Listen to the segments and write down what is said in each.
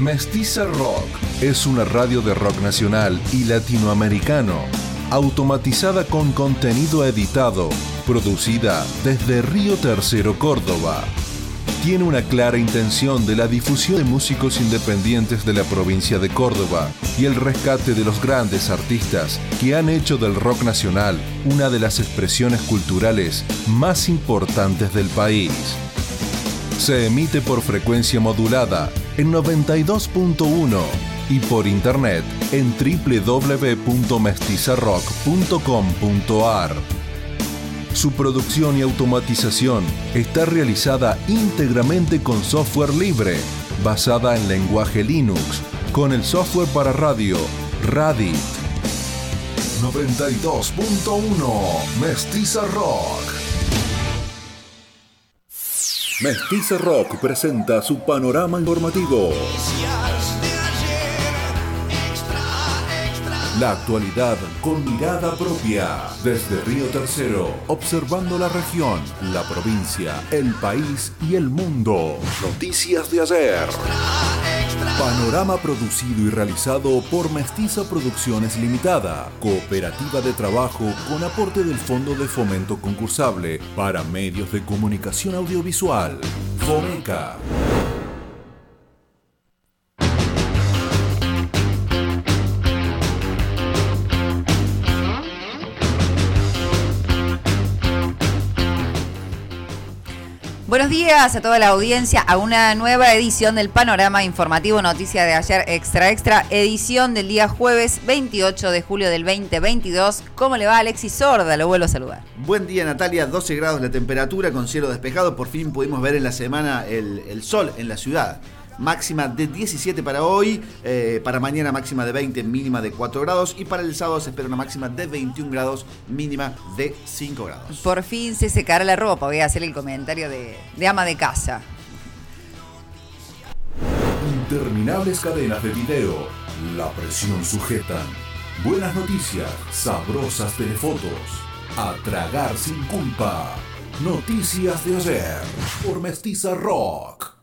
Mestiza Rock es una radio de rock nacional y latinoamericano, automatizada con contenido editado, producida desde Río Tercero, Córdoba. Tiene una clara intención de la difusión de músicos independientes de la provincia de Córdoba y el rescate de los grandes artistas que han hecho del rock nacional una de las expresiones culturales más importantes del país. Se emite por frecuencia modulada en 92.1 y por internet en www.mestizarrock.com.ar. Su producción y automatización está realizada íntegramente con software libre, basada en lenguaje Linux, con el software para radio Radit. 92.1 Mestiza Rock. Mestiza Rock presenta su panorama informativo. La actualidad con mirada propia. Desde Río Tercero, observando la región, la provincia, el país y el mundo. Noticias de ayer. Panorama producido y realizado por Mestiza Producciones Limitada, cooperativa de trabajo con aporte del Fondo de Fomento Concursable para Medios de Comunicación Audiovisual. FOMECA. Buenos días a toda la audiencia a una nueva edición del Panorama Informativo Noticia de ayer Extra Extra, edición del día jueves 28 de julio del 2022. ¿Cómo le va Alexis Sorda? Lo vuelvo a saludar. Buen día Natalia, 12 grados la temperatura con cielo despejado. Por fin pudimos ver en la semana el, el sol en la ciudad máxima de 17 para hoy, eh, para mañana máxima de 20, mínima de 4 grados y para el sábado se espera una máxima de 21 grados, mínima de 5 grados. Por fin se secará la ropa, voy a hacer el comentario de, de ama de casa. Interminables cadenas de video, la presión sujetan. Buenas noticias, sabrosas telefotos. A tragar sin culpa. Noticias de ayer por Mestiza Rock.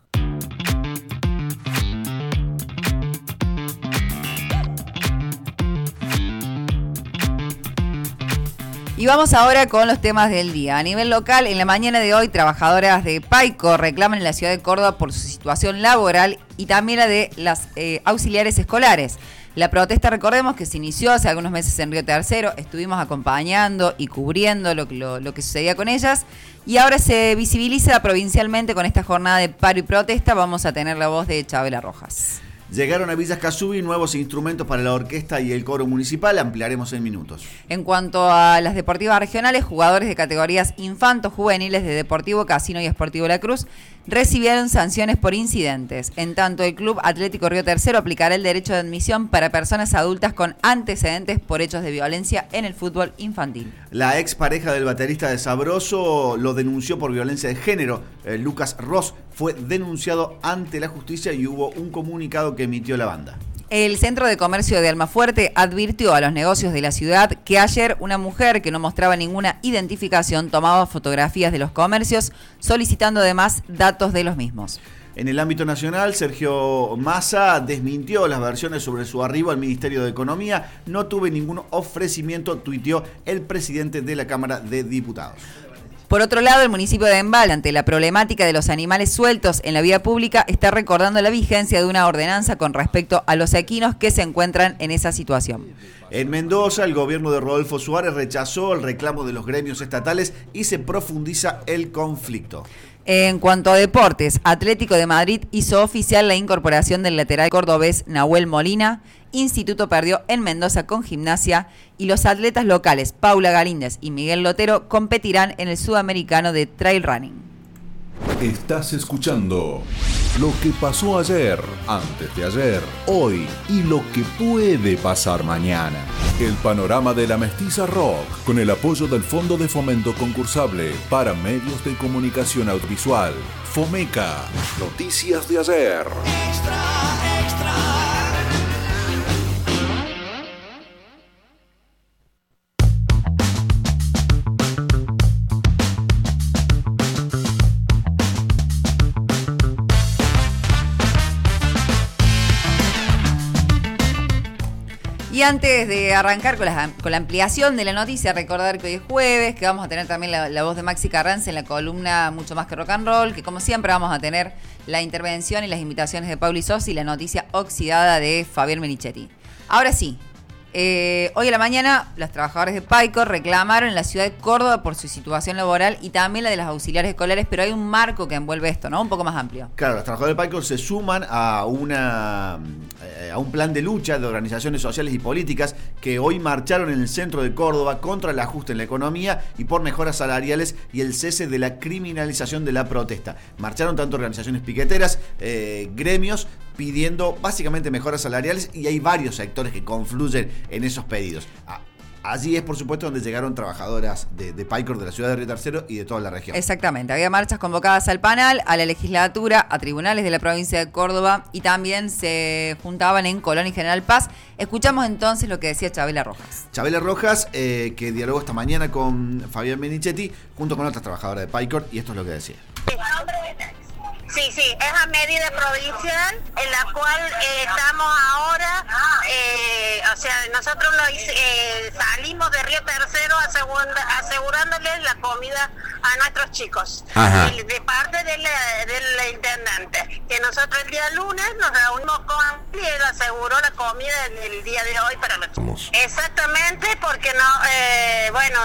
Y vamos ahora con los temas del día. A nivel local, en la mañana de hoy, trabajadoras de Paico reclaman en la ciudad de Córdoba por su situación laboral y también la de las eh, auxiliares escolares. La protesta, recordemos que se inició hace algunos meses en Río Tercero, estuvimos acompañando y cubriendo lo, lo que sucedía con ellas y ahora se visibiliza provincialmente con esta jornada de paro y protesta. Vamos a tener la voz de Chabela Rojas. Llegaron a Villas Casubi nuevos instrumentos para la orquesta y el coro municipal, ampliaremos en minutos. En cuanto a las deportivas regionales, jugadores de categorías infantos juveniles de Deportivo Casino y Esportivo La Cruz recibieron sanciones por incidentes. En tanto, el Club Atlético Río Tercero aplicará el derecho de admisión para personas adultas con antecedentes por hechos de violencia en el fútbol infantil. La ex pareja del baterista de Sabroso lo denunció por violencia de género. Eh, Lucas Ross fue denunciado ante la justicia y hubo un comunicado que emitió la banda. El Centro de Comercio de Almafuerte advirtió a los negocios de la ciudad que ayer una mujer que no mostraba ninguna identificación tomaba fotografías de los comercios solicitando además datos de los mismos. En el ámbito nacional, Sergio Massa desmintió las versiones sobre su arribo al Ministerio de Economía. No tuve ningún ofrecimiento, tuiteó el presidente de la Cámara de Diputados. Por otro lado, el municipio de Embal, ante la problemática de los animales sueltos en la vía pública, está recordando la vigencia de una ordenanza con respecto a los equinos que se encuentran en esa situación. En Mendoza, el gobierno de Rodolfo Suárez rechazó el reclamo de los gremios estatales y se profundiza el conflicto. En cuanto a deportes, Atlético de Madrid hizo oficial la incorporación del lateral cordobés Nahuel Molina. Instituto perdió en Mendoza con gimnasia y los atletas locales Paula Galíndez y Miguel Lotero competirán en el sudamericano de trail running. Estás escuchando lo que pasó ayer, antes de ayer, hoy y lo que puede pasar mañana. El panorama de la mestiza rock con el apoyo del Fondo de Fomento Concursable para Medios de Comunicación Audiovisual. Fomeca. Noticias de ayer. Extra, extra. Y antes de arrancar con la, con la ampliación de la noticia, recordar que hoy es jueves, que vamos a tener también la, voz de Maxi Carranza en la columna Mucho más que rock and roll, que como siempre vamos a tener la intervención y las invitaciones de Pauli Sos y la noticia oxidada de Fabián Menichetti. Ahora sí, eh, hoy a la mañana, los trabajadores de Paico reclamaron en la ciudad de Córdoba por su situación laboral y también la de las auxiliares escolares, pero hay un marco que envuelve esto, ¿no? Un poco más amplio. Claro, los trabajadores de Paico se suman a, una, eh, a un plan de lucha de organizaciones sociales y políticas que hoy marcharon en el centro de Córdoba contra el ajuste en la economía y por mejoras salariales y el cese de la criminalización de la protesta. Marcharon tanto organizaciones piqueteras, eh, gremios, pidiendo básicamente mejoras salariales y hay varios sectores que confluyen en esos pedidos. Ah, allí es, por supuesto, donde llegaron trabajadoras de, de Picor, de la ciudad de Río Tercero y de toda la región. Exactamente. Había marchas convocadas al panel, a la legislatura, a tribunales de la provincia de Córdoba y también se juntaban en Colón y General Paz. Escuchamos entonces lo que decía Chabela Rojas. Chabela Rojas, eh, que dialogó esta mañana con Fabián Benichetti, junto con otras trabajadoras de Picor, y esto es lo que decía. Sí, sí, es a medida provincial en la cual eh, estamos ahora, eh, o sea, nosotros lo, eh, salimos de Río Tercero asegurándoles la comida a nuestros chicos, de, parte del, del, intendente, que nosotros el día lunes nos reunimos él aseguró la comida el, día de hoy para los chicos. Exactamente, porque no, bueno,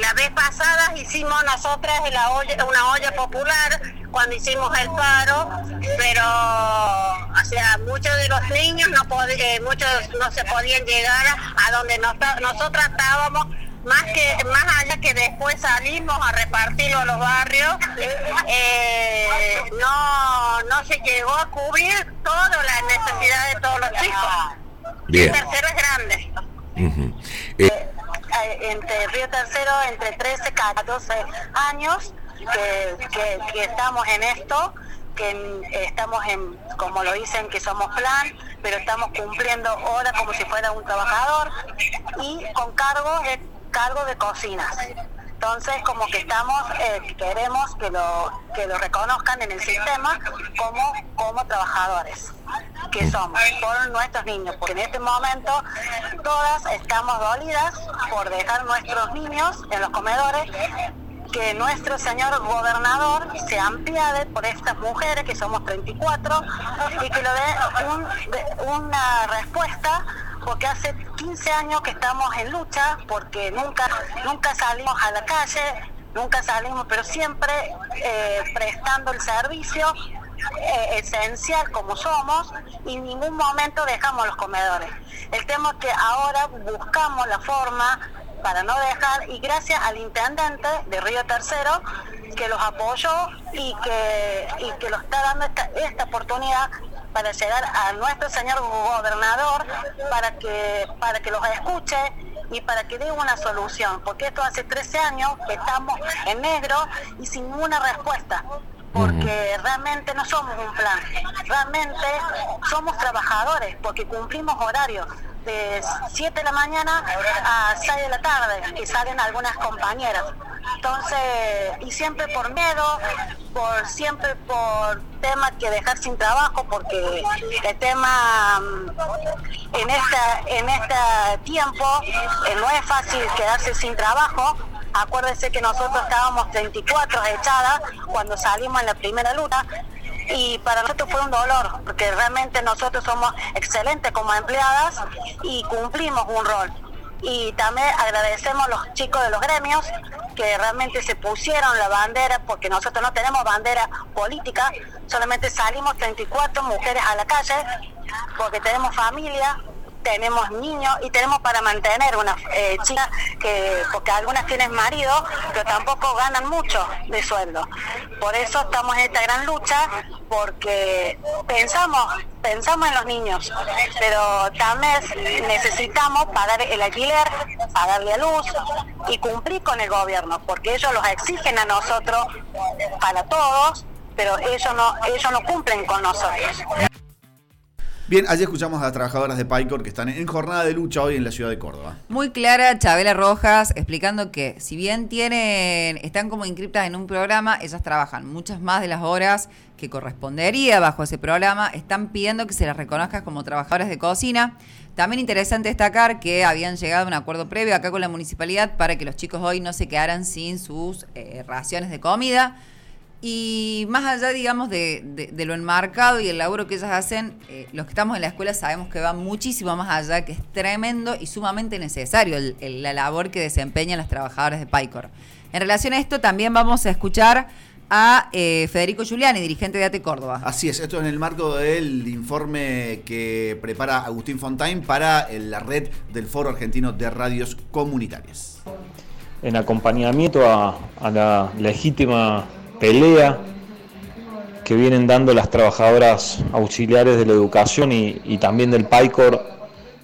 la vez pasada hicimos nosotras la olla, una olla popular cuando hicimos el paro, pero o sea, muchos de los niños no eh, muchos no se podían llegar a donde nosotros estábamos más que más allá que después salimos a repartirlo a los barrios eh, no no se llegó a cubrir todas las necesidades de todos los chicos. Bien. el tercero es grande. Eh, Eh, entre Río Tercero entre 13 y 14 años que, que, que estamos en esto que estamos en, como lo dicen, que somos plan, pero estamos cumpliendo hora como si fuera un trabajador y con cargo de, cargo de cocinas. Entonces, como que estamos, eh, queremos que lo, que lo reconozcan en el sistema como, como trabajadores que somos por nuestros niños, porque en este momento todas estamos dolidas por dejar nuestros niños en los comedores que nuestro señor gobernador se ampliade por estas mujeres, que somos 34, y que lo dé un- de- una respuesta, porque hace 15 años que estamos en lucha, porque nunca, nunca salimos a la calle, nunca salimos, pero siempre eh, prestando el servicio eh, esencial como somos y en ningún momento dejamos los comedores. El tema es que ahora buscamos la forma para no dejar y gracias al intendente de Río Tercero que los apoyó y que, y que lo está dando esta, esta oportunidad para llegar a nuestro señor gobernador para que para que los escuche y para que dé una solución, porque esto hace 13 años que estamos en negro y sin ninguna respuesta porque realmente no somos un plan, realmente somos trabajadores, porque cumplimos horarios de 7 de la mañana a 6 de la tarde, que salen algunas compañeras. Entonces, y siempre por miedo, por siempre por temas que dejar sin trabajo, porque el tema mm, en esta en este tiempo eh, no es fácil quedarse sin trabajo. Acuérdense que nosotros estábamos 34 echadas cuando salimos en la primera lucha y para nosotros fue un dolor, porque realmente nosotros somos excelentes como empleadas y cumplimos un rol. Y también agradecemos a los chicos de los gremios que realmente se pusieron la bandera, porque nosotros no tenemos bandera política, solamente salimos 34 mujeres a la calle, porque tenemos familia, tenemos niños y tenemos para mantener una eh, chica que porque algunas tienen marido pero tampoco ganan mucho de sueldo. Por eso estamos en esta gran lucha porque pensamos pensamos en los niños pero también necesitamos pagar el alquiler pagarle a luz y cumplir con el gobierno porque ellos los exigen a nosotros para todos pero ellos no ellos no cumplen con nosotros Bien, allí escuchamos a las trabajadoras de Picor que están en jornada de lucha hoy en la ciudad de Córdoba. Muy clara Chabela Rojas explicando que si bien tienen, están como inscriptas en un programa, ellas trabajan muchas más de las horas que correspondería bajo ese programa, están pidiendo que se las reconozca como trabajadoras de cocina. También interesante destacar que habían llegado a un acuerdo previo acá con la municipalidad para que los chicos hoy no se quedaran sin sus eh, raciones de comida. Y más allá, digamos, de, lo enmarcado y el laburo que ellas hacen, eh, los que estamos en la escuela sabemos que va muchísimo más allá, que es tremendo y sumamente necesario la labor que desempeñan las trabajadoras de PAICOR. En relación a esto, también vamos a escuchar a eh, Federico Giuliani, dirigente de ATE Córdoba. Así es, esto en el marco del informe que prepara Agustín Fontaine para la red del Foro Argentino de Radios Comunitarias. En acompañamiento a la legítima pelea que vienen dando las trabajadoras auxiliares de la educación y, también del PAICOR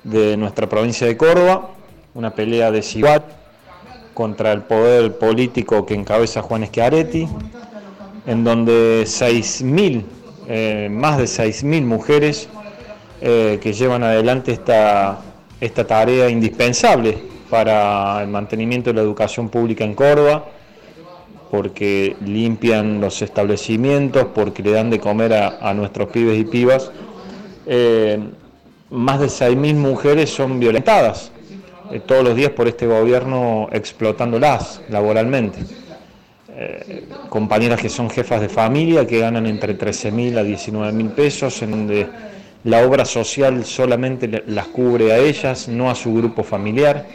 de nuestra provincia de Córdoba, una pelea desigual contra el poder político que encabeza Juan Schiaretti, en donde 6.000, eh, más de 6.000 mujeres eh, que llevan adelante esta, esta tarea indispensable para el mantenimiento de la educación pública en Córdoba, porque limpian los establecimientos, porque le dan de comer a, nuestros pibes y pibas. Eh, más de 6.000 mujeres son violentadas eh, todos los días por este gobierno explotándolas laboralmente. Eh, compañeras que son jefas de familia, que ganan entre 13.000 a 19.000 pesos, en donde la obra social solamente las cubre a ellas, no a su grupo familiar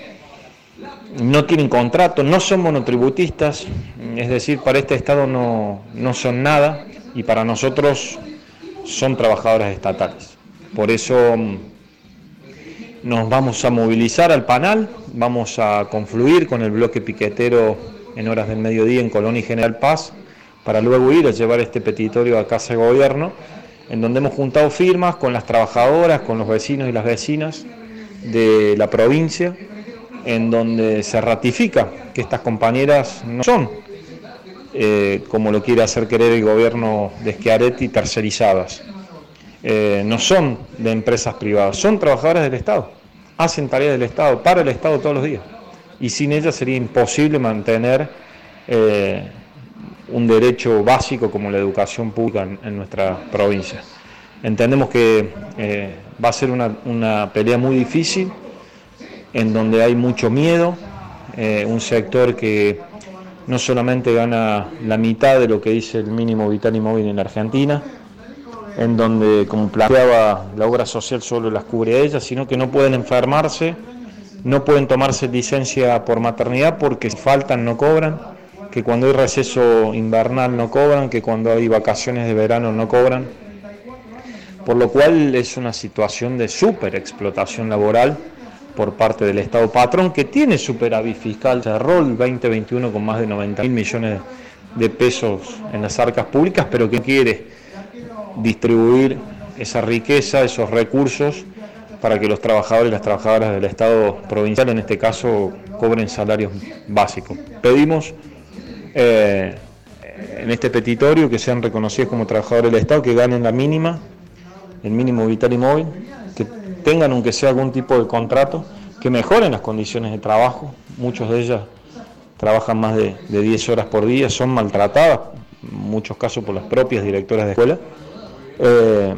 no tienen contrato, no son monotributistas, es decir, para este Estado no, son nada y para nosotros son trabajadoras estatales. Por eso mm, nos vamos a movilizar al panel, vamos a confluir con el bloque piquetero en horas del mediodía en Colonia y General Paz, para luego ir a llevar este petitorio a Casa de Gobierno, en donde hemos juntado firmas con las trabajadoras, con los vecinos y las vecinas de la provincia, en donde se ratifica que estas compañeras no son, eh, como lo quiere hacer querer el gobierno de Schiaretti, tercerizadas. Eh, no son de empresas privadas, son trabajadoras del Estado, hacen tareas del Estado, para el Estado todos los días. Y sin ellas sería imposible mantener eh, un derecho básico como la educación pública en, nuestra provincia. Entendemos que va a ser una pelea muy difícil, en donde hay mucho miedo, eh, un sector que no solamente gana la mitad de lo que dice el mínimo vital y móvil en la Argentina, en donde, como planteaba, la obra social solo las cubre a ellas, sino que no pueden enfermarse, no pueden tomarse licencia por maternidad porque si faltan no cobran, que cuando hay receso invernal no cobran, que cuando hay vacaciones de verano no cobran, por lo cual es una situación de súper explotación laboral por parte del Estado patrón, que tiene superávit fiscal, cerró el 2021 con más de 90 mil millones de pesos en las arcas públicas, pero que quiere distribuir esa riqueza, esos recursos, para que los trabajadores y las trabajadoras del Estado provincial, en este caso, cobren salarios básicos. Pedimos eh, en este petitorio que sean reconocidos como trabajadores del Estado, que ganen la mínima, el mínimo vital y móvil, tengan aunque sea algún tipo de contrato, que mejoren las condiciones de trabajo. Muchos de ellas trabajan más de, 10 horas por día, son maltratadas, en muchos casos por las propias directoras de escuela. Eh,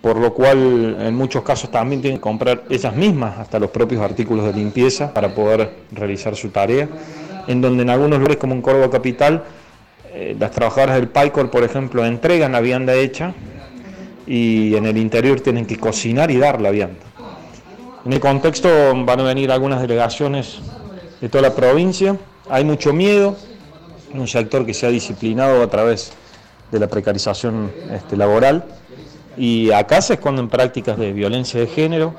por lo cual en muchos casos también tienen que comprar ellas mismas hasta los propios artículos de limpieza para poder realizar su tarea, en donde en algunos lugares como en Córdoba Capital, eh, las trabajadoras del PAICOR, por ejemplo, entregan la vianda hecha y en el interior tienen que cocinar y dar la vianda. En el contexto van a venir algunas delegaciones de toda la provincia, hay mucho miedo, un sector que se ha disciplinado a través de la precarización este, laboral. Y acá se esconden prácticas de violencia de género,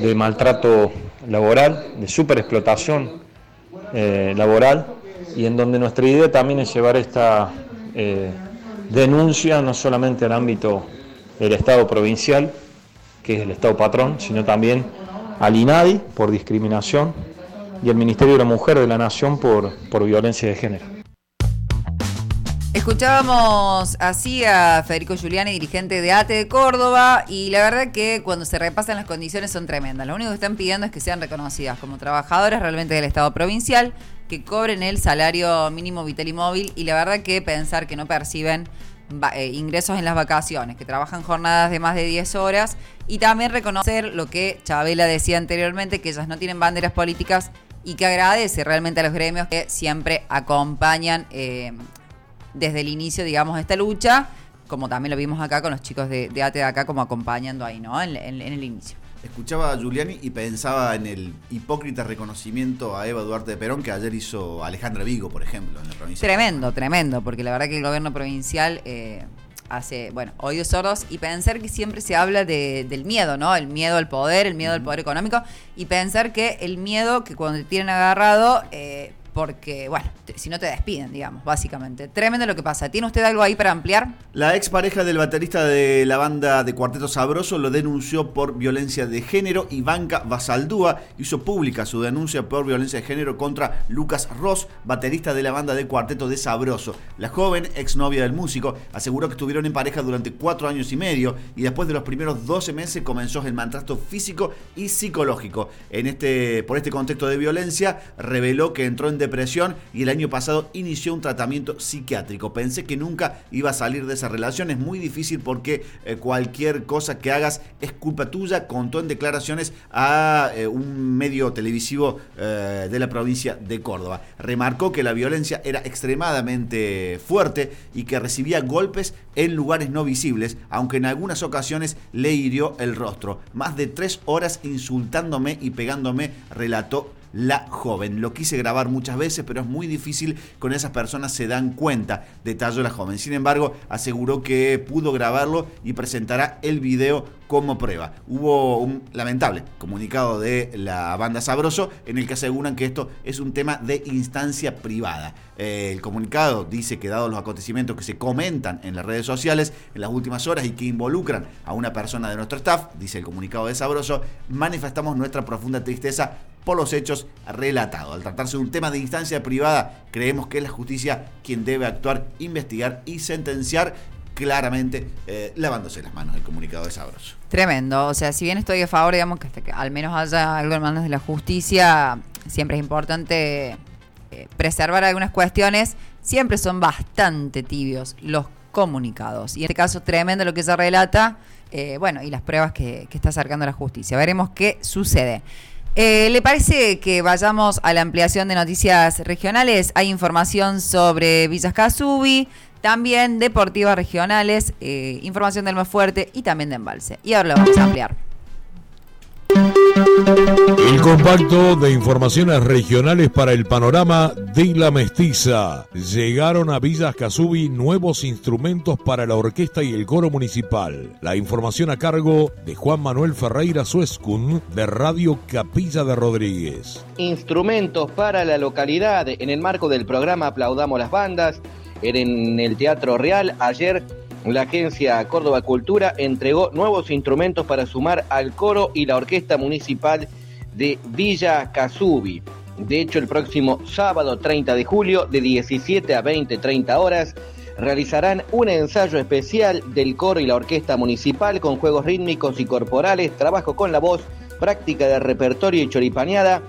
de maltrato laboral, de superexplotación eh, laboral. Y en donde nuestra idea también es llevar esta eh, denuncia no solamente al ámbito el Estado provincial, que es el Estado patrón, sino también al INADI por discriminación y el Ministerio de la Mujer de la Nación por, por violencia de género. Escuchábamos así a Federico Giuliani, dirigente de ATE de Córdoba, y la verdad que cuando se repasan las condiciones son tremendas. Lo único que están pidiendo es que sean reconocidas como trabajadoras realmente del Estado provincial, que cobren el salario mínimo vital y móvil, y la verdad que pensar que no perciben eh, ingresos en las vacaciones, que trabajan jornadas de más de 10 horas, y también reconocer lo que Chabela decía anteriormente, que ellas no tienen banderas políticas y que agradece realmente a los gremios que siempre acompañan eh, desde el inicio, digamos, esta lucha, como también lo vimos acá con los chicos de, de ATE de acá, como acompañando ahí, ¿no? En, en- en el inicio. Escuchaba a Giuliani y pensaba en el hipócrita reconocimiento a Eva Duarte de Perón que ayer hizo Alejandra Vigo, por ejemplo, en la provincia. Tremendo, tremendo, porque la verdad que el gobierno provincial eh, hace, bueno, oídos sordos y pensar que siempre se habla de- del miedo, ¿no? El miedo al poder, el miedo al poder económico y pensar que el miedo que cuando te tienen agarrado, eh, porque, bueno, si no te despiden, digamos, básicamente. Tremendo lo que pasa. ¿Tiene usted algo ahí para ampliar? La expareja del baterista de la banda de Cuarteto Sabroso lo denunció por violencia de género. Ivanka Basaldúa hizo pública su denuncia por violencia de género contra Lucas Ross, baterista de la banda de Cuarteto de Sabroso. La joven, exnovia del músico, aseguró que estuvieron en pareja durante cuatro años y medio y después de los primeros 12 meses comenzó el maltrato físico y psicológico. En este, por este contexto de violencia, reveló que entró en depresión y el año pasado inició un tratamiento psiquiátrico. Pensé que nunca iba a salir de esa relación. Es muy difícil porque eh, cualquier cosa que hagas es culpa tuya. Contó en declaraciones a eh, un medio televisivo eh, de la provincia de Córdoba. Remarcó que la violencia era extremadamente fuerte y que recibía golpes en lugares no visibles, aunque en algunas ocasiones le hirió el rostro. Más de tres horas insultándome y pegándome, relató la joven. Lo quise grabar muchas veces, pero es muy difícil, con esas personas se dan cuenta, detalló la joven. Sin embargo, aseguró que pudo grabarlo y presentará el video como prueba. Hubo un lamentable comunicado de la banda Sabroso en el que aseguran que esto es un tema de instancia privada. Eh, el comunicado dice que dados los acontecimientos que se comentan en las redes sociales en las últimas horas y que involucran a una persona de nuestro staff, dice el comunicado de Sabroso, manifestamos nuestra profunda tristeza por los hechos relatados. Al tratarse de un tema de instancia privada, creemos que es la justicia quien debe actuar, investigar y sentenciar claramente eh, lavándose las manos el comunicado de Sabroso. Tremendo. O sea, si bien estoy a favor, digamos, que hasta que al menos haya algo en manos de la justicia, siempre es importante eh, preservar algunas cuestiones. Siempre son bastante tibios los comunicados. Y en este caso, tremendo lo que se relata. eh, bueno, y las pruebas que, que está acercando la justicia. Veremos qué sucede. Eh, ¿Le parece que vayamos a la ampliación de noticias regionales? Hay información sobre Villas Casubi, también deportivas regionales, eh, información del más fuerte y también de embalse. Y ahora lo vamos a ampliar. El compacto de informaciones regionales para el panorama de la mestiza. Llegaron a Villas Casubi nuevos instrumentos para la orquesta y el coro municipal. La información a cargo de Juan Manuel Ferreira Suescun de Radio Capilla de Rodríguez. Instrumentos para la localidad en el marco del programa Aplaudamos las Bandas en el Teatro Real. Ayer la agencia Córdoba Cultura entregó nuevos instrumentos para sumar al coro y la orquesta municipal de Villa Casubi. De hecho, el próximo sábado 30 de julio, de 17 a 20-30 horas, realizarán un ensayo especial del coro y la orquesta municipal con juegos rítmicos y corporales, trabajo con la voz, práctica de repertorio y choripaneada,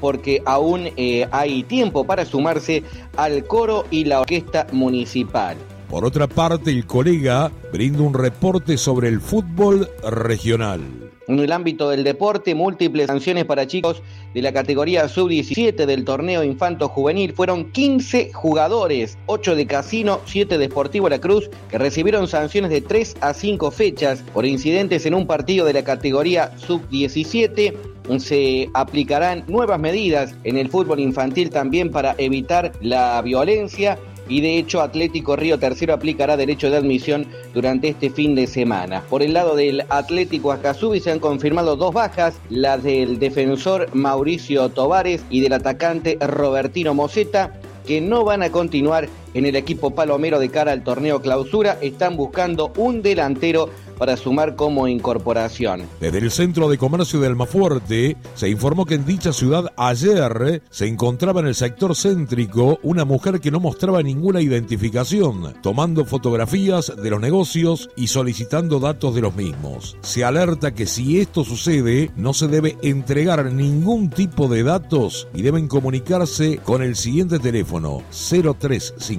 porque aún eh, hay tiempo para sumarse al coro y la orquesta municipal. Por otra parte, el colega brinda un reporte sobre el fútbol regional. En el ámbito del deporte, múltiples sanciones para chicos de la categoría sub-17 del torneo Infanto Juvenil. Fueron 15 jugadores, 8 de Casino, 7 de Sportivo La Cruz, que recibieron sanciones de 3 a 5 fechas por incidentes en un partido de la categoría sub-17. Se aplicarán nuevas medidas en el fútbol infantil también para evitar la violencia y de hecho Atlético Río Tercero aplicará derecho de admisión durante este fin de semana. Por el lado del Atlético Acasubi se han confirmado dos bajas, la del defensor Mauricio Tovares y del atacante Robertino Moseta, que no van a continuar en el equipo palomero de cara al torneo clausura, están buscando un delantero para sumar como incorporación. Desde el Centro de Comercio de Almafuerte se informó que en dicha ciudad ayer se encontraba en el sector céntrico una mujer que no mostraba ninguna identificación, tomando fotografías de los negocios y solicitando datos de los mismos. Se alerta que si esto sucede, no se debe entregar ningún tipo de datos y deben comunicarse con el siguiente teléfono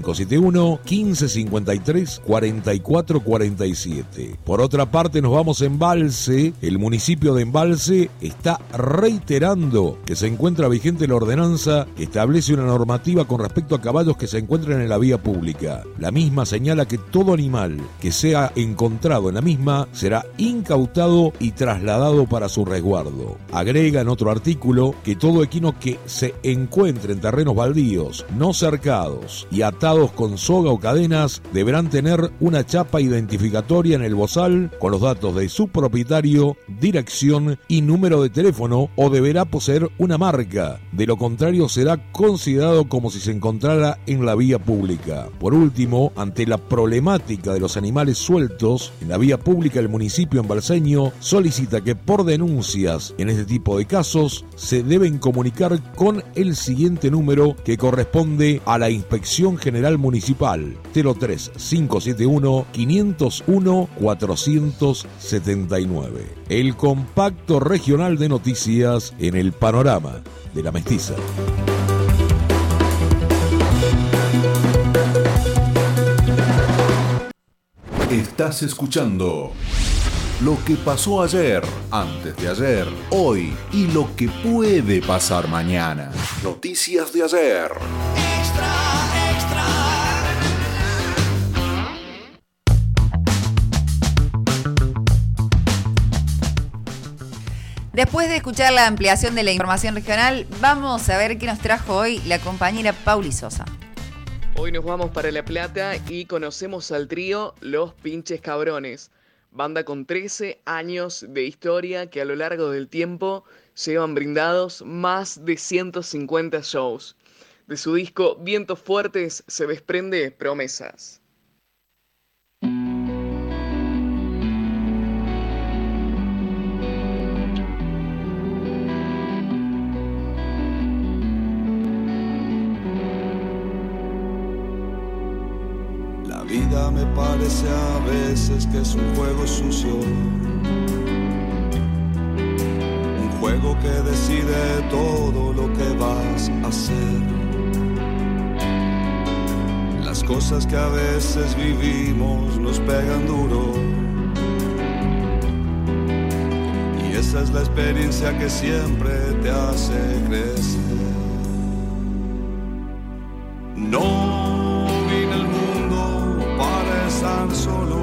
03571 1553 4447. Por otra parte, nos vamos a Embalse. El municipio de Embalse está reiterando que se encuentra vigente la ordenanza que establece una normativa con respecto a caballos que se encuentran en la vía pública. La misma señala que todo animal que sea encontrado en la misma será incautado y trasladado para su resguardo. Agrega en otro artículo que todo equino que se encuentre en terrenos baldíos, no cercados y con soga o cadenas deberán tener una chapa identificatoria en el bozal con los datos de su propietario, dirección y número de teléfono o deberá poseer una marca. De lo contrario será considerado como si se encontrara en la vía pública. Por último, ante la problemática de los animales sueltos en la vía pública el municipio embalseño solicita que por denuncias en este tipo de casos se deben comunicar con el siguiente número que corresponde a la Inspección General Municipal 03571 501 479. El compacto regional de noticias en el panorama de la mestiza. Estás escuchando lo que pasó ayer, antes de ayer, hoy y lo que puede pasar mañana. Noticias de ayer. Después de escuchar la ampliación de la información regional, vamos a ver qué nos trajo hoy la compañera Pauli Sosa. Hoy nos vamos para La Plata y conocemos al trío Los Pinches Cabrones, banda con 13 años de historia que a lo largo del tiempo llevan brindados más de 150 shows. De su disco Vientos Fuertes se desprende Promesas. Parece a veces que es un juego sucio. Un juego que decide todo lo que vas a hacer. Las cosas que a veces vivimos nos pegan duro. Y esa es la experiencia que siempre te hace crecer. No estar solo.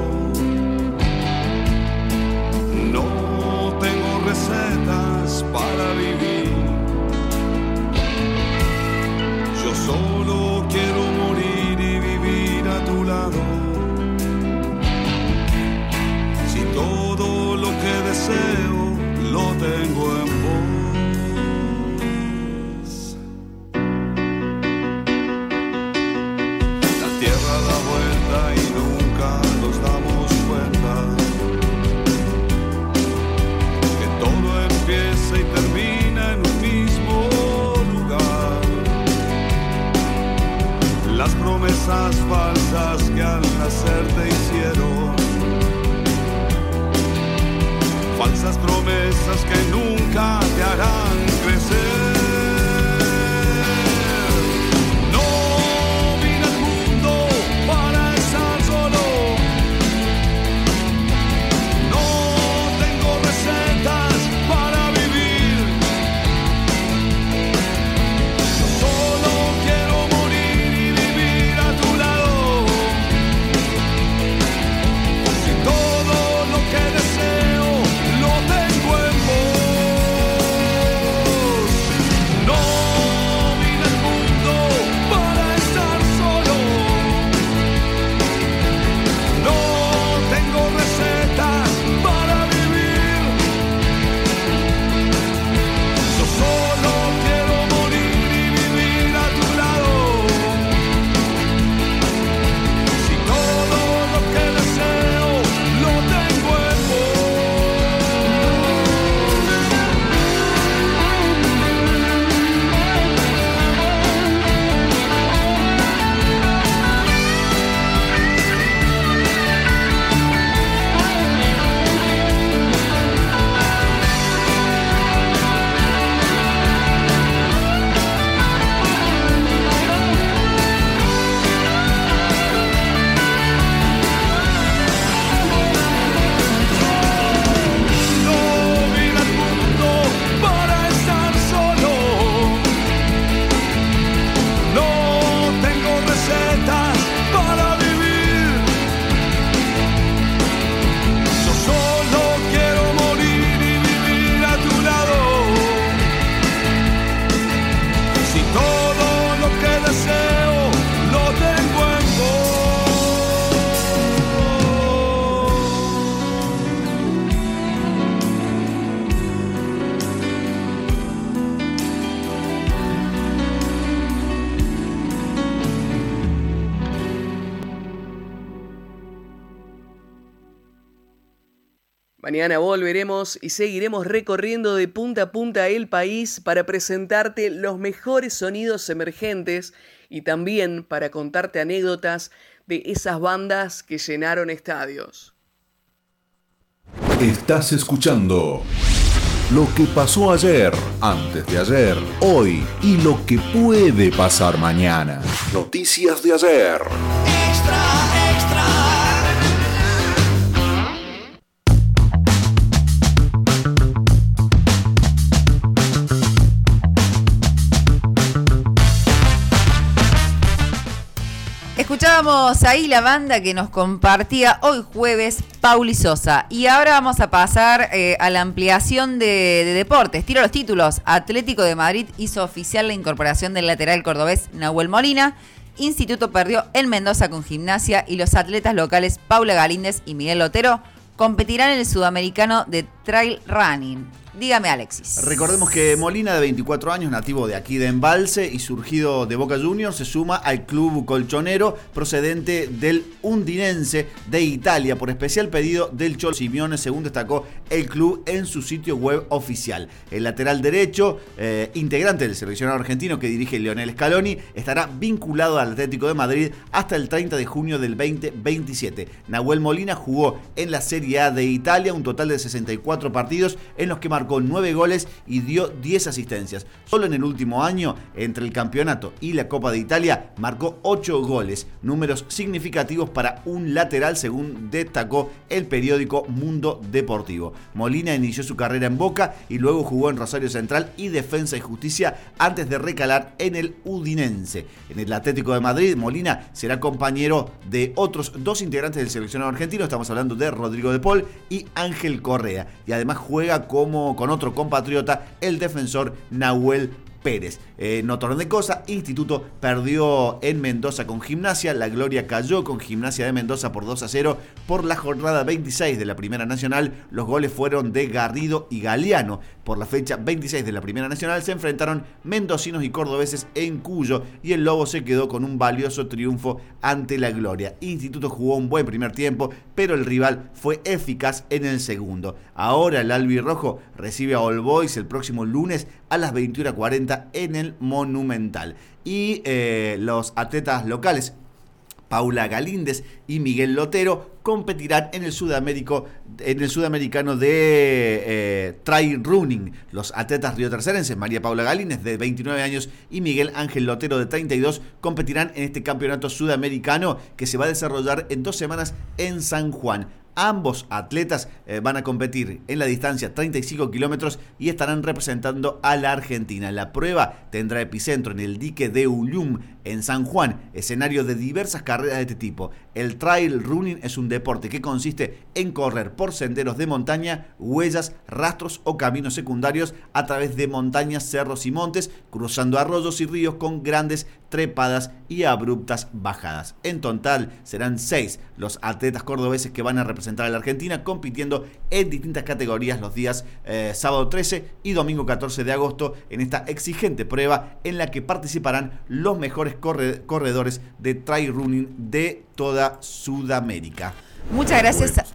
No tengo recetas para vivir. Yo solo quiero Y seguiremos recorriendo de punta a punta el país para presentarte los mejores sonidos emergentes y también para contarte anécdotas de esas bandas que llenaron estadios. Estás escuchando lo que pasó ayer, antes de ayer, hoy y lo que puede pasar mañana. Noticias de ayer. Ahí la banda que nos compartía hoy jueves Pauli Sosa. Y ahora vamos a pasar eh, a la ampliación de, de deportes. Tiro los títulos. Atlético de Madrid hizo oficial la incorporación del lateral cordobés Nahuel Molina. Instituto perdió en Mendoza con gimnasia y los atletas locales Paula Galíndez y Miguel Lotero competirán en el sudamericano de trail running. Dígame, Alexis. Recordemos que Molina, de 24 años, nativo de aquí de Embalse y surgido de Boca Juniors, se suma al club colchonero procedente del Undinense de Italia por especial pedido del Cholo Simeone, según destacó el club en su sitio web oficial. El lateral derecho, eh, integrante del seleccionado argentino que dirige Leonel Scaloni, estará vinculado al Atlético de Madrid hasta el 30 de junio del 2027. Nahuel Molina jugó en la Serie A de Italia un total de 64 partidos en los que marcó 9 goles y dio 10 asistencias. Solo en el último año, entre el campeonato y la Copa de Italia, marcó 8 goles, números significativos para un lateral según destacó el periódico Mundo Deportivo. Molina inició su carrera en Boca y luego jugó en Rosario Central y Defensa y Justicia antes de recalar en el Udinense. En el Atlético de Madrid, Molina será compañero de otros dos integrantes del seleccionado argentino, estamos hablando de Rodrigo de Paul y Ángel Correa, y además juega como con otro compatriota, el defensor Nahuel Pérez. Eh, no de cosa, Instituto perdió en Mendoza con Gimnasia, La Gloria cayó con Gimnasia de Mendoza por 2 a 0 por la jornada 26 de la Primera Nacional. Los goles fueron de Garrido y Galeano. Por la fecha 26 de la Primera Nacional se enfrentaron mendocinos y cordobeses en Cuyo y el Lobo se quedó con un valioso triunfo ante La Gloria. Instituto jugó un buen primer tiempo, pero el rival fue eficaz en el segundo. Ahora el albirrojo recibe a All Boys el próximo lunes a las 21.40 en el Monumental. Y eh, los atletas locales Paula Galíndez y Miguel Lotero competirán en el, en el sudamericano de eh, trail running. Los atletas río tercerenses, María Paula Galíndez de 29 años y Miguel Ángel Lotero de 32 competirán en este campeonato sudamericano que se va a desarrollar en dos semanas en San Juan. Ambos atletas eh, van a competir en la distancia 35 kilómetros y estarán representando a la Argentina. La prueba tendrá epicentro en el dique de Ullum, en San Juan, escenario de diversas carreras de este tipo. El trail running es un deporte que consiste en correr por senderos de montaña, huellas, rastros o caminos secundarios a través de montañas, cerros y montes, cruzando arroyos y ríos con grandes trepadas y abruptas bajadas. En total serán seis los atletas cordobeses que van a representar a la Argentina compitiendo en distintas categorías los días eh, sábado 13 y domingo 14 de agosto en esta exigente prueba en la que participarán los mejores corredores de trail running de toda Sudamérica. Muchas gracias.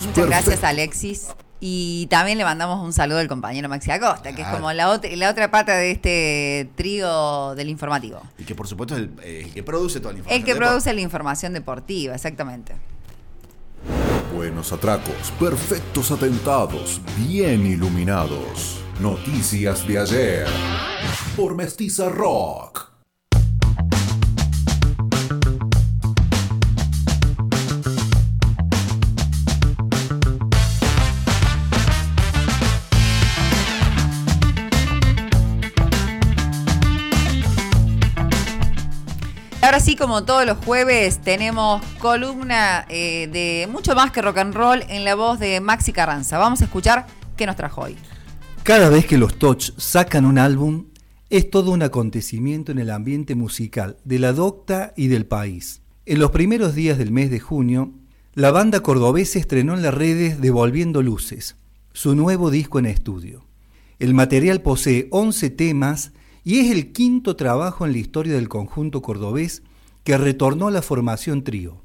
Muchas gracias, Alexis. Y también le mandamos un saludo al compañero Maxi Acosta, que es como la, otra, la otra pata de este trío del informativo. Y que por supuesto es el, eh, que produce toda la información. El que produce la información deportiva, exactamente. Buenos atracos, perfectos atentados, bien iluminados. Noticias de ayer. Por Mestiza Rock. Ahora sí, como todos los jueves, tenemos columna eh, de mucho más que rock and roll en la voz de Maxi Carranza. Vamos a escuchar qué nos trajo hoy. Cada vez que los Touch sacan un álbum, es todo un acontecimiento en el ambiente musical de la docta y del país. En los primeros días del mes de junio, la banda cordobesa estrenó en las redes Devolviendo Luces, su nuevo disco en estudio. El material posee 11 temas y es el quinto trabajo en la historia del conjunto cordobés que retornó a la formación trío.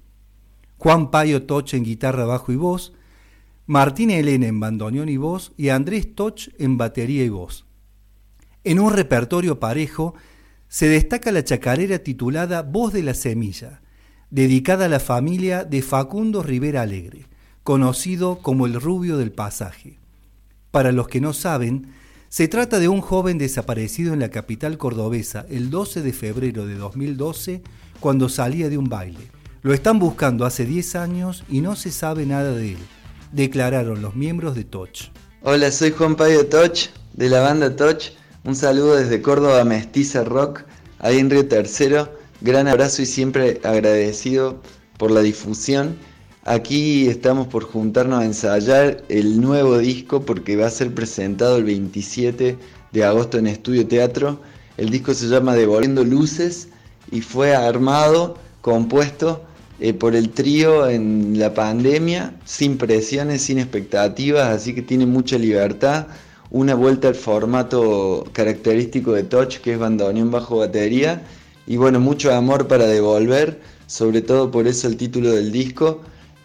Juan Payo Toche en guitarra, bajo y voz, Martín Elena en bandoneón y voz y Andrés Toch en batería y voz. En un repertorio parejo se destaca la chacarera titulada Voz de la Semilla, dedicada a la familia de Facundo Rivera Alegre, conocido como el rubio del pasaje. Para los que no saben, se trata de un joven desaparecido en la capital cordobesa el 12 de febrero de 2012 cuando salía de un baile. Lo están buscando hace 10 años y no se sabe nada de él, declararon los miembros de Toch. Hola, soy Juan Pablo Toch, de la banda Toch. Un saludo desde Córdoba Mestiza Rock, ahí en Río Tercero. Gran abrazo y siempre agradecido por la difusión Aquí estamos por juntarnos a ensayar el nuevo disco porque va a ser presentado el 27 de agosto en Estudio Teatro. El disco se llama Devolviendo Luces y fue armado, compuesto eh, por el trío en la pandemia, sin presiones, sin expectativas, así que tiene mucha libertad. Una vuelta al formato característico de Touch, que es bandoneón bajo batería. Y bueno, mucho amor para devolver, sobre todo por eso el título del disco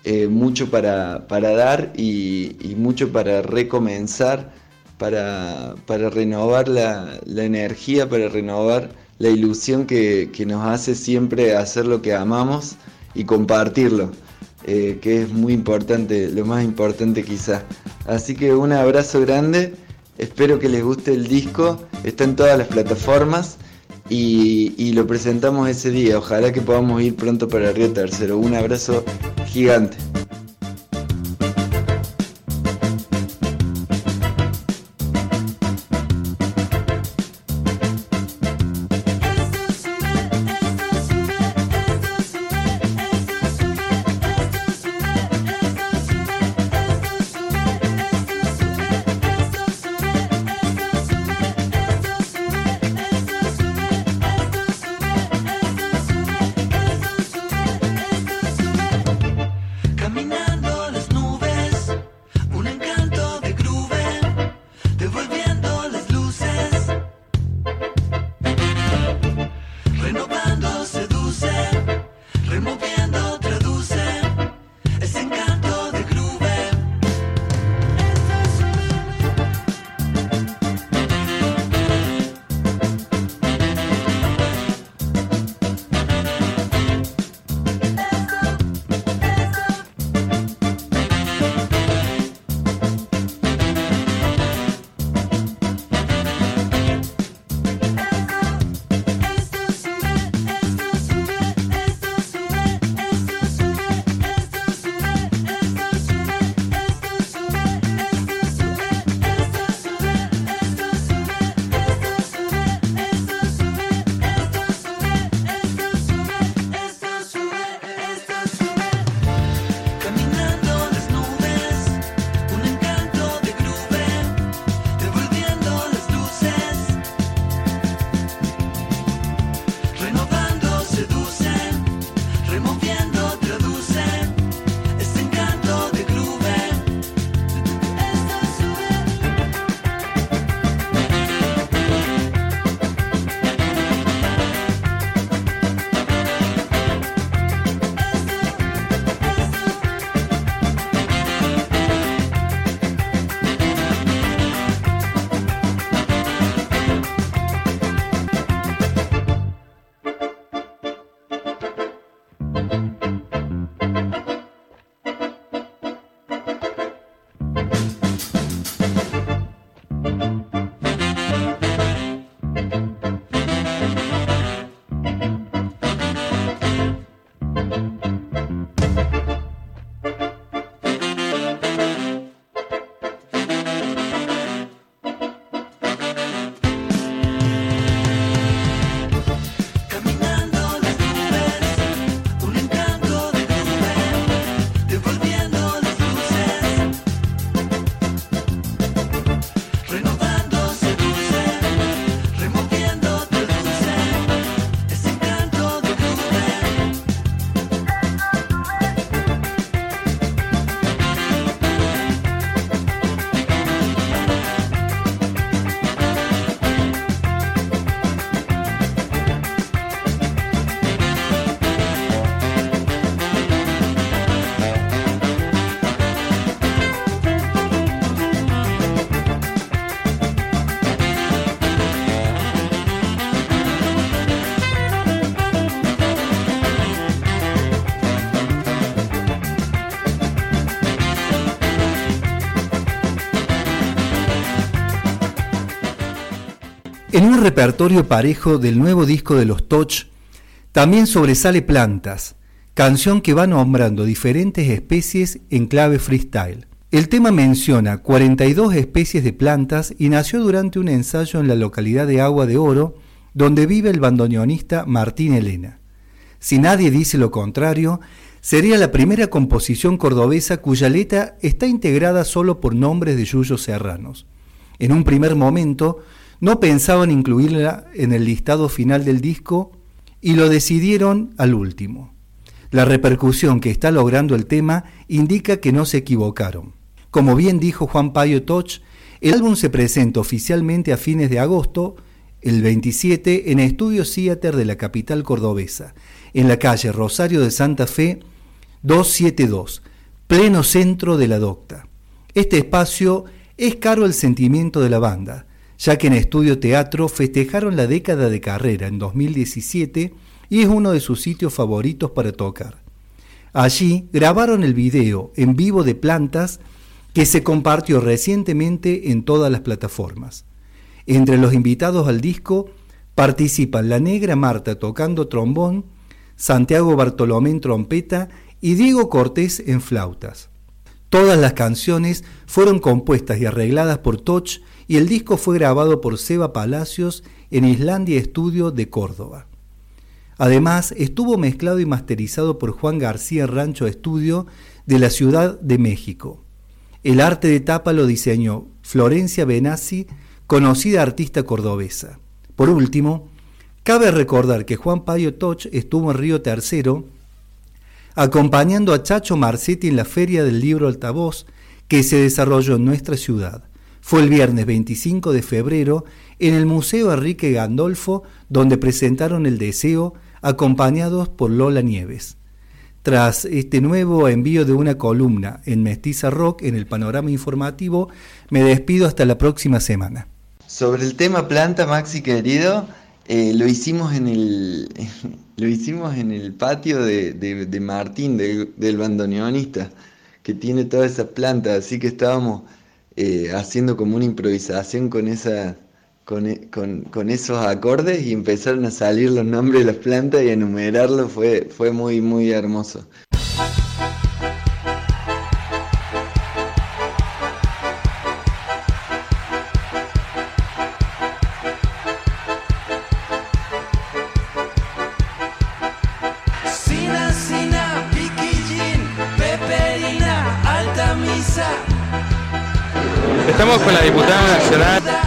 eh, mucho para, dar y, mucho para recomenzar, para, renovar la, energía, para renovar la ilusión que, nos hace siempre hacer lo que amamos y compartirlo, eh, que es muy importante, lo más importante quizás. Así que un abrazo grande, espero que les guste el disco, está en todas las plataformas y, lo presentamos ese día. Ojalá que podamos ir pronto para Río Tercero. Un abrazo gigante. En un repertorio parejo del nuevo disco de los Toch, también sobresale Plantas, canción que va nombrando diferentes especies en clave freestyle. El tema menciona 42 especies de plantas y nació durante un ensayo en la localidad de Agua de Oro, donde vive el bandoneonista Martín Elena. Si nadie dice lo contrario, sería la primera composición cordobesa cuya letra está integrada solo por nombres de yuyos serranos. En un primer momento, no pensaban incluirla en el listado final del disco y lo decidieron al último. La repercusión que está logrando el tema indica que no se equivocaron. Como bien dijo Juan Payo Toch, el álbum se presenta oficialmente a fines de agosto, el 27, en Estudio Theater de la capital cordobesa, en la calle Rosario de Santa Fe 272, pleno centro de la docta. Este espacio es caro el sentimiento de la banda, ya que en Estudio Teatro festejaron la década de carrera en 2017 y es uno de sus sitios favoritos para tocar. Allí grabaron el video en vivo de Plantas que se compartió recientemente en todas las plataformas. Entre los invitados al disco participan la negra Marta tocando trombón, Santiago Bartolomé en trompeta y Diego Cortés en flautas. Todas las canciones fueron compuestas y arregladas por Toch y el disco fue grabado por Seba Palacios en Islandia Estudio de Córdoba. Además, estuvo mezclado y masterizado por Juan García Rancho Estudio de la Ciudad de México. El arte de tapa lo diseñó Florencia Benassi, conocida artista cordobesa. Por último, cabe recordar que Juan Payo Toch estuvo en Río Tercero acompañando a Chacho Marcetti en la Feria del Libro Altavoz que se desarrolló en nuestra ciudad. Fue el viernes 25 de febrero en el Museo Enrique Gandolfo, donde presentaron El Deseo, acompañados por Lola Nieves. Tras este nuevo envío de una columna en Mestiza Rock en el panorama informativo, me despido hasta la próxima semana. Sobre el tema planta, Maxi querido, eh, lo hicimos en el lo hicimos en el patio de, Martín, del bandoneonista, que tiene todas esas plantas, así que estábamos eh, haciendo como una improvisación con, esa, e, con, con, esos acordes y empezaron a salir los nombres de las plantas y enumerarlos fue, fue muy, muy hermoso. Estamos con la diputada nacional.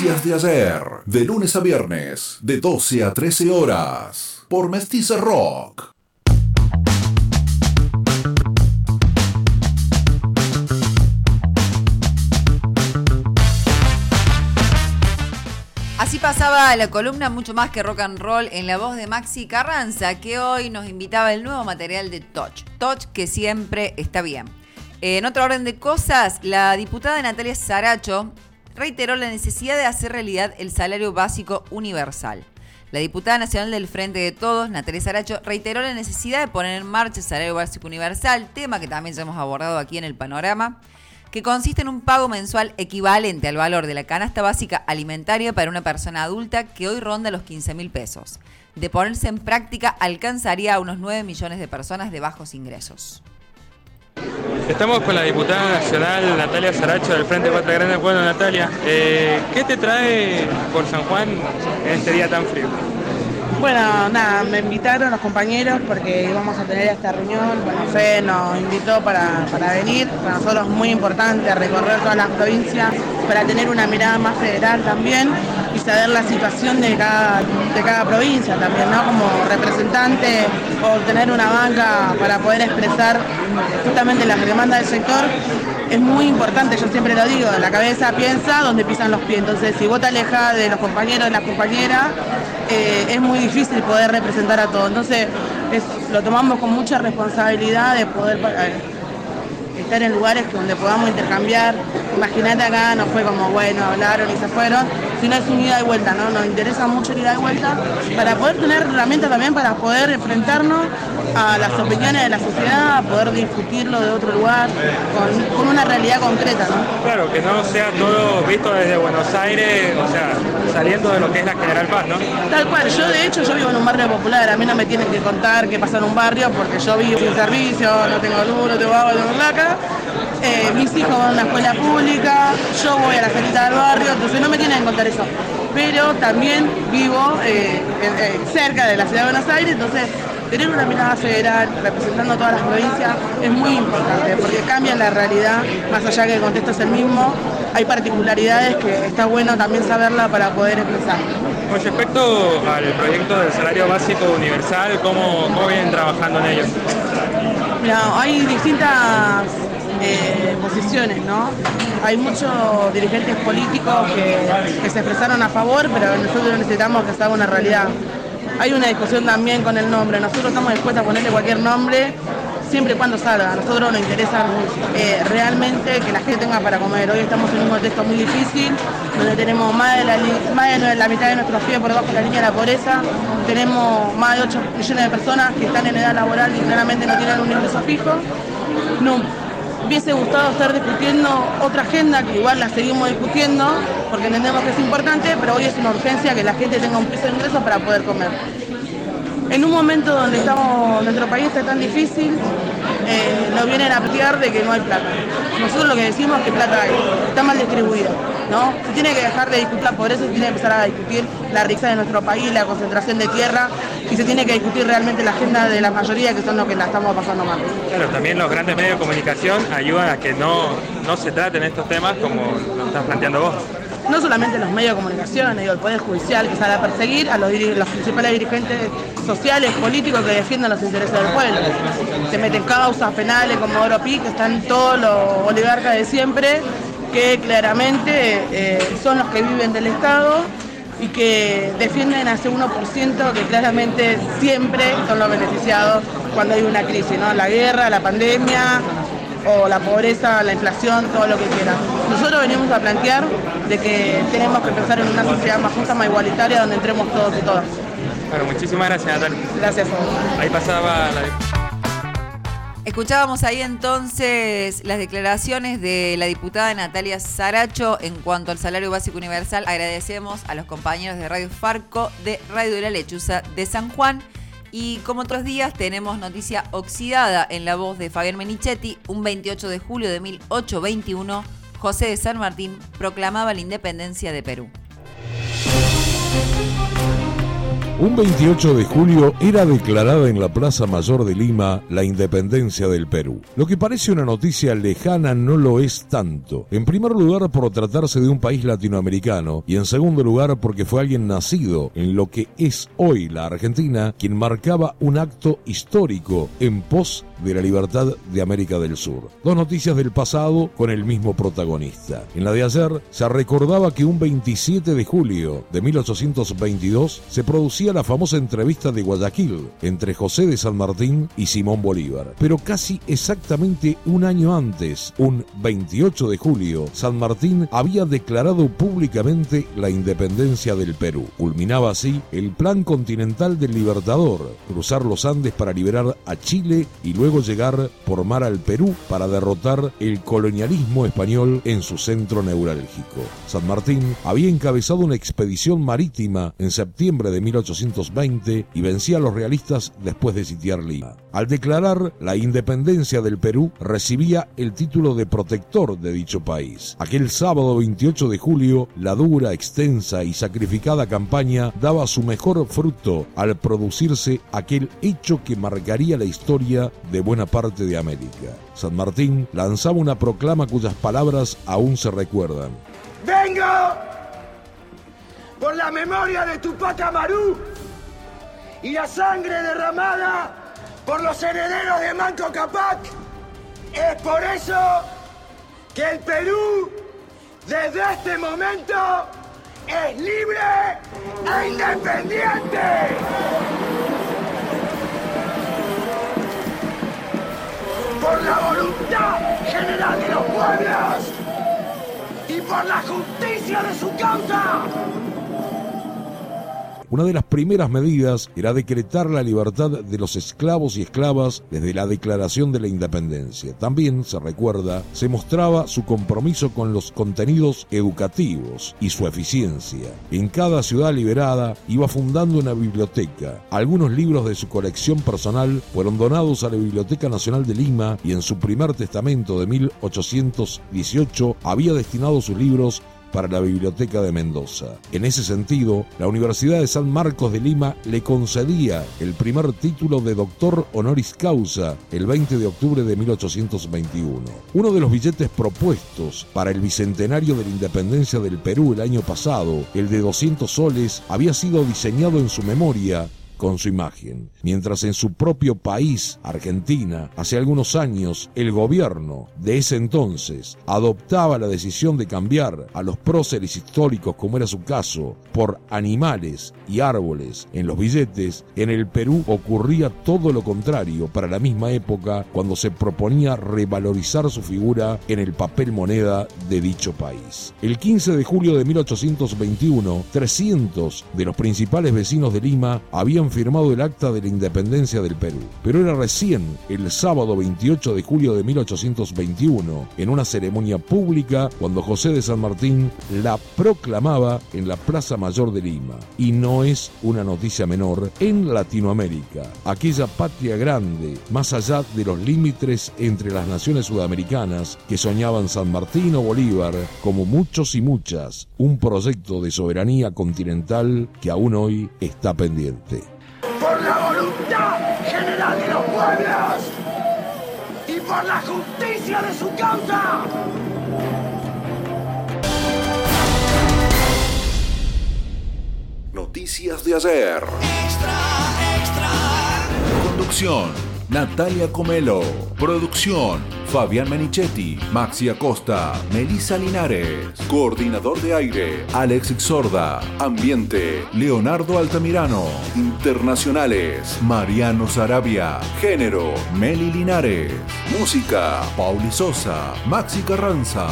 De ayer, de lunes a viernes, de 12 a 13 horas, por Mestiza Rock. Así pasaba la columna mucho más que rock and roll en la voz de Maxi Carranza, que hoy nos invitaba el nuevo material de Touch. Touch que siempre está bien. En otro orden de cosas, la diputada Natalia Saracho reiteró la necesidad de hacer realidad el salario básico universal. La diputada nacional del Frente de Todos, Natalia Saracho, reiteró la necesidad de poner en marcha el salario básico universal, tema que también ya hemos abordado aquí en el panorama, que consiste en un pago mensual equivalente al valor de la canasta básica alimentaria para una persona adulta que hoy ronda los 15 mil pesos. De ponerse en práctica, alcanzaría a unos 9 millones de personas de bajos ingresos. Estamos con la diputada nacional Natalia Saracho del Frente Patria Grande Pueblo. Natalia, eh, ¿qué te trae por San Juan en este día tan frío? Bueno, nada, me invitaron los compañeros porque íbamos a tener esta reunión. Bueno, Fe nos invitó para, para venir. Para nosotros es muy importante recorrer todas las provincias para tener una mirada más federal también y saber la situación de cada, de cada provincia también, ¿no? Como representante o tener una banca para poder expresar justamente las demandas del sector es muy importante, yo siempre lo digo, la cabeza piensa donde pisan los pies, entonces si vos te alejas de los compañeros, de las compañeras, eh, es muy difícil poder representar a todos, entonces es- lo tomamos con mucha responsabilidad de poder eh, estar en lugares donde podamos intercambiar, imagínate acá no fue como bueno, hablaron y se fueron, sino es un ida y vuelta, ¿no? Nos interesa mucho el ida y vuelta para poder tener herramientas también para poder enfrentarnos a las opiniones de la sociedad, a poder discutirlo de otro lugar, con, con una realidad concreta, ¿no? Claro, que no sea todo visto desde Buenos Aires, o sea, saliendo de lo que es la General Paz, ¿no? Tal cual, yo de hecho yo vivo en un barrio popular, a mí no me tienen que contar qué pasa en un barrio porque yo vivo sin servicio, no tengo luz, no tengo agua, no tengo placa. Eh, mis hijos van a una escuela pública, yo voy a la salita del barrio, entonces no me tienen que contar eso. Pero también vivo eh, eh, cerca de la ciudad de Buenos Aires, entonces tener una mirada federal representando todas las provincias es muy importante porque cambia la realidad, más allá que el contexto es el mismo, hay particularidades que está bueno también saberla para poder expresar. Con respecto al proyecto del salario básico universal, ¿cómo, cómo vienen trabajando en ello? Mira, hay distintas eh, posiciones, ¿no? Hay muchos dirigentes políticos que, que se expresaron a favor, pero nosotros necesitamos que se haga una realidad. Hay una discusión también con el nombre. Nosotros estamos dispuestos a ponerle cualquier nombre siempre y cuando salga. A nosotros nos interesa eh, realmente que la gente tenga para comer. Hoy estamos en un contexto muy difícil, donde tenemos más de la, mitad de nuestros pibes por debajo de la línea de la pobreza, tenemos más de 8 millones de personas que están en edad laboral y claramente no tienen un ingreso fijo. No, hubiese gustado estar discutiendo otra agenda, que igual la seguimos discutiendo, porque entendemos que es importante, pero hoy es una urgencia que la gente tenga un piso de ingreso para poder comer. En un momento donde estamos, nuestro país está tan difícil, eh, nos vienen a plantear de que no hay plata. Nosotros lo que decimos es que plata hay, está mal distribuida. ¿no? Se tiene que dejar de discutir la pobreza, se tiene que empezar a discutir la riqueza de nuestro país, la concentración de tierra, y se tiene que discutir realmente la agenda de la mayoría que son los que la estamos pasando mal. Claro, también los grandes medios de comunicación ayudan a que no, no se traten estos temas como lo estás planteando vos. no solamente los medios de comunicación, digo, el Poder Judicial que sale a perseguir a los principales dirigentes sociales, políticos que defiendan los intereses del pueblo. Se meten causas penales como Oro Pi, que están todos los oligarcas de siempre, que claramente eh, son los que viven del Estado y que defienden a ese 1% que claramente siempre son los beneficiados cuando hay una crisis, ¿no? La guerra, la pandemia, o la pobreza, la inflación, todo lo que quieran. Nosotros venimos a plantear de que tenemos que pensar en una sociedad más justa, más igualitaria, donde entremos todos y todas. Bueno, muchísimas gracias, Natalia. Gracias. Ahí pasaba la... Escuchábamos ahí entonces las declaraciones de la diputada Natalia Saracho en cuanto al salario básico universal. Agradecemos a los compañeros de Radio Farco, de Radio de la Lechuza de San Juan. Y como otros días tenemos noticia oxidada en la voz de Fabián Menichetti. Un 28 de julio de 1821, José de San Martín proclamaba la independencia de Perú. Un 28 de julio era declarada en la Plaza Mayor de Lima la independencia del Perú. Lo que parece una noticia lejana no lo es tanto. En primer lugar por tratarse de un país latinoamericano y en segundo lugar porque fue alguien nacido en lo que es hoy la Argentina quien marcaba un acto histórico en pos de la libertad de América del Sur. Dos noticias del pasado con el mismo protagonista. En la de ayer se recordaba que un 27 de julio de 1822 se producía la famosa entrevista de Guayaquil entre José de San Martín y Simón Bolívar. Pero casi exactamente un año antes, un 28 de julio, San Martín había declarado públicamente la independencia del Perú. Culminaba así el plan continental del Libertador, cruzar los Andes para liberar a Chile y luego llegar por mar al Perú para derrotar el colonialismo español en su centro neurálgico. San Martín había encabezado una expedición marítima en septiembre de 1820 y vencía a los realistas después de sitiar Lima. Al declarar la independencia del Perú, recibía el título de protector de dicho país. Aquel sábado 28 de julio, la dura, extensa y sacrificada campaña daba su mejor fruto al producirse aquel hecho que marcaría la historia de buena parte de América. San Martín lanzaba una proclama cuyas palabras aún se recuerdan. Vengo por la memoria de Tupac Amaru y la sangre derramada por los herederos de Manco Capac. Es por eso que el Perú, desde este momento, es libre e independiente. Por la voluntad general de los pueblos y por la justicia de su causa. Una de las primeras medidas era decretar la libertad de los esclavos y esclavas desde la declaración de la independencia. También, se recuerda, se mostraba su compromiso con los contenidos educativos y su eficiencia. En cada ciudad liberada iba fundando una biblioteca. Algunos libros de su colección personal fueron donados a la Biblioteca Nacional de Lima y en su primer testamento de 1818 había destinado sus libros para la Biblioteca de Mendoza. En ese sentido, la Universidad de San Marcos de Lima le concedía el primer título de doctor honoris causa el 20 de octubre de 1821. Uno de los billetes propuestos para el bicentenario de la independencia del Perú el año pasado, el de 200 soles, había sido diseñado en su memoria con su imagen. Mientras en su propio país, Argentina, hace algunos años, el gobierno de ese entonces adoptaba la decisión de cambiar a los próceres históricos, como era su caso, por animales y árboles en los billetes, en el Perú ocurría todo lo contrario para la misma época cuando se proponía revalorizar su figura en el papel moneda de dicho país. El 15 de julio de 1821, 300 de los principales vecinos de Lima habían firmado el acta de la independencia del Perú. Pero era recién el sábado 28 de julio de 1821, en una ceremonia pública, cuando José de San Martín la proclamaba en la Plaza Mayor de Lima. Y no es una noticia menor en Latinoamérica, aquella patria grande, más allá de los límites entre las naciones sudamericanas que soñaban San Martín o Bolívar, como muchos y muchas, un proyecto de soberanía continental que aún hoy está pendiente por la voluntad general de los pueblos y por la justicia de su causa. Noticias de ayer. Conducción. Natalia Comelo. Producción. Fabián Menichetti. Maxi Acosta. Melissa Linares. Coordinador de aire. Alex Sorda. Ambiente. Leonardo Altamirano. Internacionales. Mariano Sarabia. Género. Meli Linares. Música. Pauli Sosa. Maxi Carranza.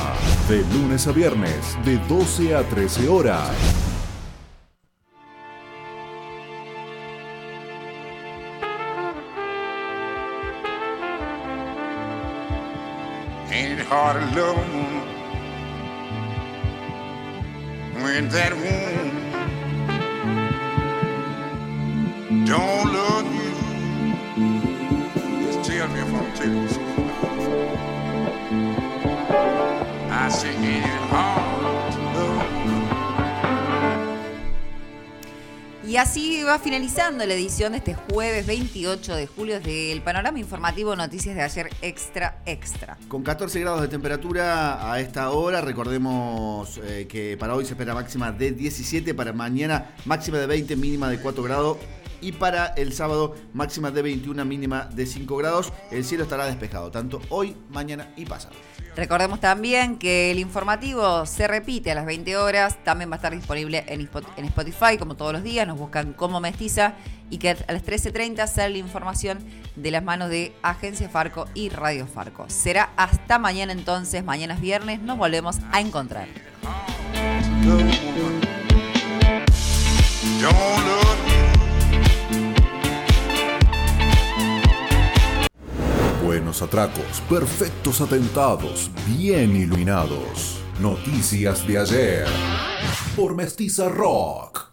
De lunes a viernes. De 12 a 13 horas. Hard to when that así va finalizando la edición de este jueves 28 de julio del panorama informativo Noticias de ayer Extra Extra. Con 14 grados de temperatura a esta hora, recordemos eh, que para hoy se espera máxima de 17, para mañana máxima de 20, mínima de 4 grados y para el sábado máxima de 21, mínima de 5 grados. El cielo estará despejado tanto hoy, mañana y pasado. Recordemos también que el informativo se repite a las 20 horas, también va a estar disponible en Spotify como todos los días, nos buscan como mestiza y que a las 13.30 sale la información de las manos de Agencia Farco y Radio Farco. Será hasta mañana entonces, mañana es viernes, nos volvemos a encontrar. Buenos atracos, perfectos atentados, bien iluminados. Noticias de ayer. Por Mestiza Rock.